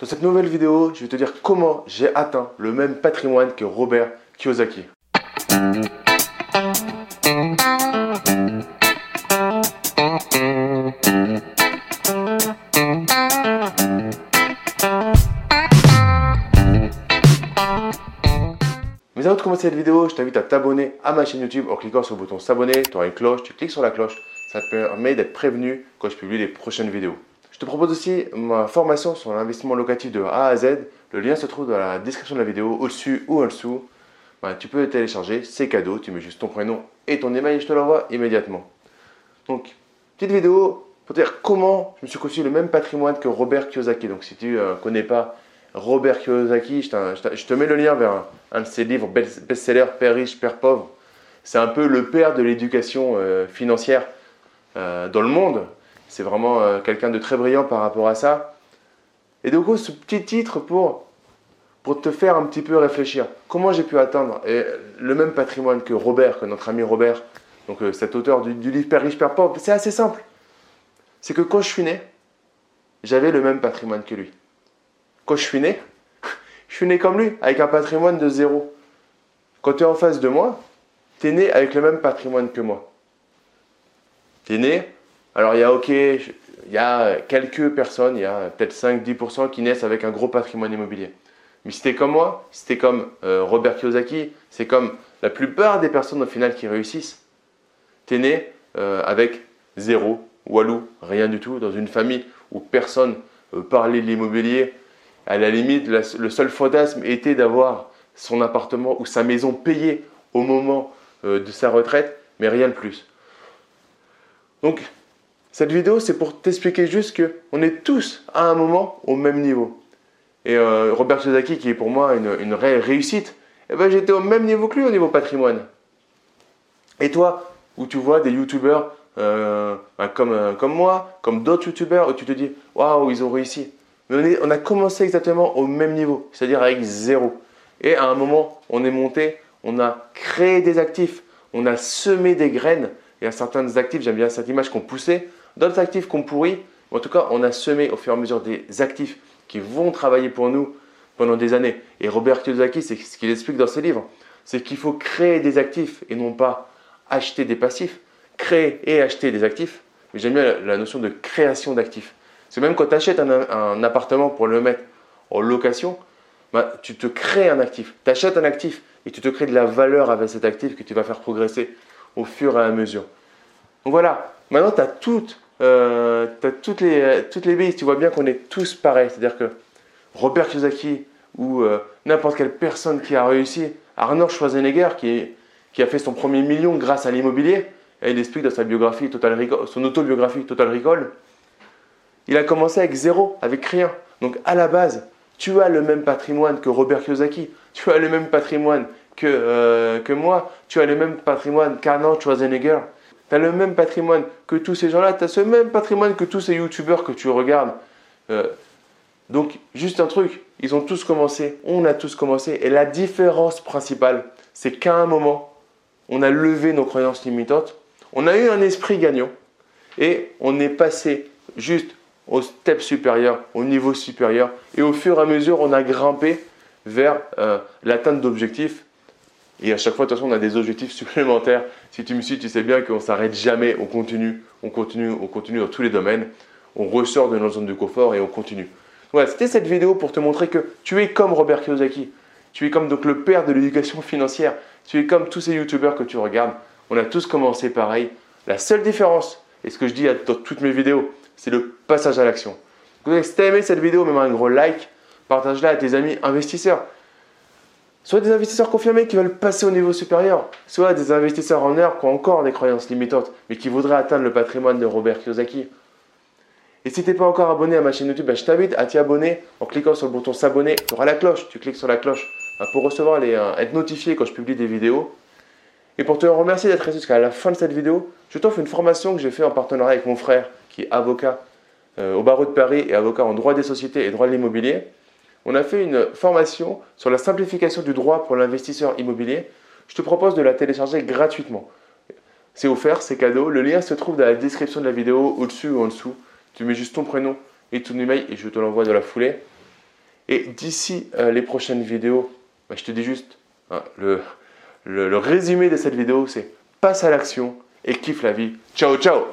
Dans cette nouvelle vidéo, je vais te dire comment j'ai atteint le même patrimoine que Robert Kiyosaki. Mais avant de commencer cette vidéo, je t'invite à t'abonner à ma chaîne YouTube en cliquant sur le bouton s'abonner. Tu auras une cloche, tu cliques sur la cloche, ça te permet d'être prévenu quand je publie les prochaines vidéos. Je te propose aussi ma formation sur l'investissement locatif de A à Z. Le lien se trouve dans la description de la vidéo, au-dessus ou en dessous. Ben, tu peux le télécharger, c'est cadeau, tu mets juste ton prénom et ton email et je te l'envoie immédiatement. Donc, petite vidéo pour te dire comment je me suis construit le même patrimoine que Robert Kiyosaki. Donc, si tu ne euh, connais pas Robert Kiyosaki, je, te mets le lien vers un, de ses livres best-seller, Père riche, Père pauvre. C'est un peu le père de l'éducation euh, financière euh, dans le monde. C'est vraiment euh, quelqu'un de très brillant par rapport à ça. Et donc, ce petit titre pour, te faire un petit peu réfléchir. Comment j'ai pu atteindre le même patrimoine que Robert, que notre ami Robert, donc euh, cet auteur du, livre Père riche, Père pauvre C'est assez simple. C'est que quand je suis né, j'avais le même patrimoine que lui. Quand je suis né, je suis né comme lui, avec un patrimoine de zéro. Quand tu es en face de moi, tu es né avec le même patrimoine que moi. Tu es né alors il y a ok, il y a quelques personnes, il y a peut-être 5-10% qui naissent avec un gros patrimoine immobilier. Mais si comme moi, si comme euh, Robert Kiyosaki, c'est comme la plupart des personnes au final qui réussissent. Tu es né euh, avec zéro, walou, rien du tout, dans une famille où personne euh, parlait de l'immobilier. À la limite, le seul fantasme était d'avoir son appartement ou sa maison payée au moment de sa retraite, mais rien de plus. Donc, cette vidéo, c'est pour t'expliquer juste qu'on est tous à un moment au même niveau. Et euh, Robert Kiyosaki, qui est pour moi une, réelle réussite, eh ben, j'étais au même niveau que lui au niveau patrimoine. Et toi, où tu vois des youtubeurs euh, ben, comme, euh, comme moi, comme d'autres youtubeurs, où tu te dis waouh, ils ont réussi. Mais on, a commencé exactement au même niveau, c'est-à-dire avec zéro. Et à un moment, on est monté, on a créé des actifs, on a semé des graines. Et à certains actifs, j'aime bien cette image qu'on poussait, D'autres actifs qu'on pourrit, en tout cas, on a semé au fur et à mesure des actifs qui vont travailler pour nous pendant des années. Et Robert Kiyosaki, c'est ce qu'il explique dans ses livres, c'est qu'il faut créer des actifs et non pas acheter des passifs. Créer et acheter des actifs. Mais j'aime bien la notion de création d'actifs. C'est même quand tu achètes un, appartement pour le mettre en location, bah, tu te crées un actif. Tu achètes un actif et tu te crées de la valeur avec cet actif que tu vas faire progresser au fur et à mesure. Donc voilà, maintenant tu as toutes euh, as toutes les, toutes les tu vois bien qu'on est tous pareils. C'est-à-dire que Robert Kiyosaki ou euh, n'importe quelle personne qui a réussi, Arnold Schwarzenegger qui, qui a fait son premier million grâce à l'immobilier, il explique dans sa biographie, son autobiographie Total Recall, il a commencé avec zéro, avec rien. Donc à la base, tu as le même patrimoine que Robert Kiyosaki, tu as le même patrimoine que, euh, que moi, tu as le même patrimoine qu'Arnold Schwarzenegger. Tu le même patrimoine que tous ces gens-là, tu as ce même patrimoine que tous ces youtubeurs que tu regardes. Euh, donc, juste un truc, ils ont tous commencé, on a tous commencé, et la différence principale, c'est qu'à un moment, on a levé nos croyances limitantes, on a eu un esprit gagnant, et on est passé juste au step supérieur, au niveau supérieur, et au fur et à mesure, on a grimpé vers euh, l'atteinte d'objectifs et à chaque fois, de toute façon, on a des objectifs supplémentaires. Si tu me suis, tu sais bien qu'on ne s'arrête jamais, on continue, on continue, on continue dans tous les domaines. On ressort de notre zone de confort et on continue. Voilà, c'était cette vidéo pour te montrer que tu es comme Robert Kiyosaki. Tu es comme donc le père de l'éducation financière. Tu es comme tous ces youtubeurs que tu regardes. On a tous commencé pareil. La seule différence, et ce que je dis dans toutes mes vidéos, c'est le passage à l'action. Si tu as aimé cette vidéo, mets un gros like, partage-la à tes amis investisseurs soit des investisseurs confirmés qui veulent passer au niveau supérieur, soit des investisseurs en heure qui ont encore des croyances limitantes, mais qui voudraient atteindre le patrimoine de Robert Kiyosaki. Et si tu n'es pas encore abonné à ma chaîne YouTube, ben, je t'invite à t'y abonner en cliquant sur le bouton s'abonner. Tu auras la cloche, tu cliques sur la cloche ben, pour recevoir les, euh, être notifié quand je publie des vidéos. Et pour te remercier d'être resté jusqu'à la fin de cette vidéo, je t'offre une formation que j'ai fait en partenariat avec mon frère qui est avocat euh, au barreau de Paris et avocat en droit des sociétés et droit de l'immobilier on a fait une formation sur la simplification du droit pour l'investisseur immobilier. Je te propose de la télécharger gratuitement. C'est offert, c'est cadeau. Le lien se trouve dans la description de la vidéo, au-dessus ou en dessous. Tu mets juste ton prénom et ton email et je te l'envoie de la foulée. Et d'ici euh, les prochaines vidéos, bah, je te dis juste, hein, le, résumé de cette vidéo, c'est passe à l'action et kiffe la vie. Ciao, ciao.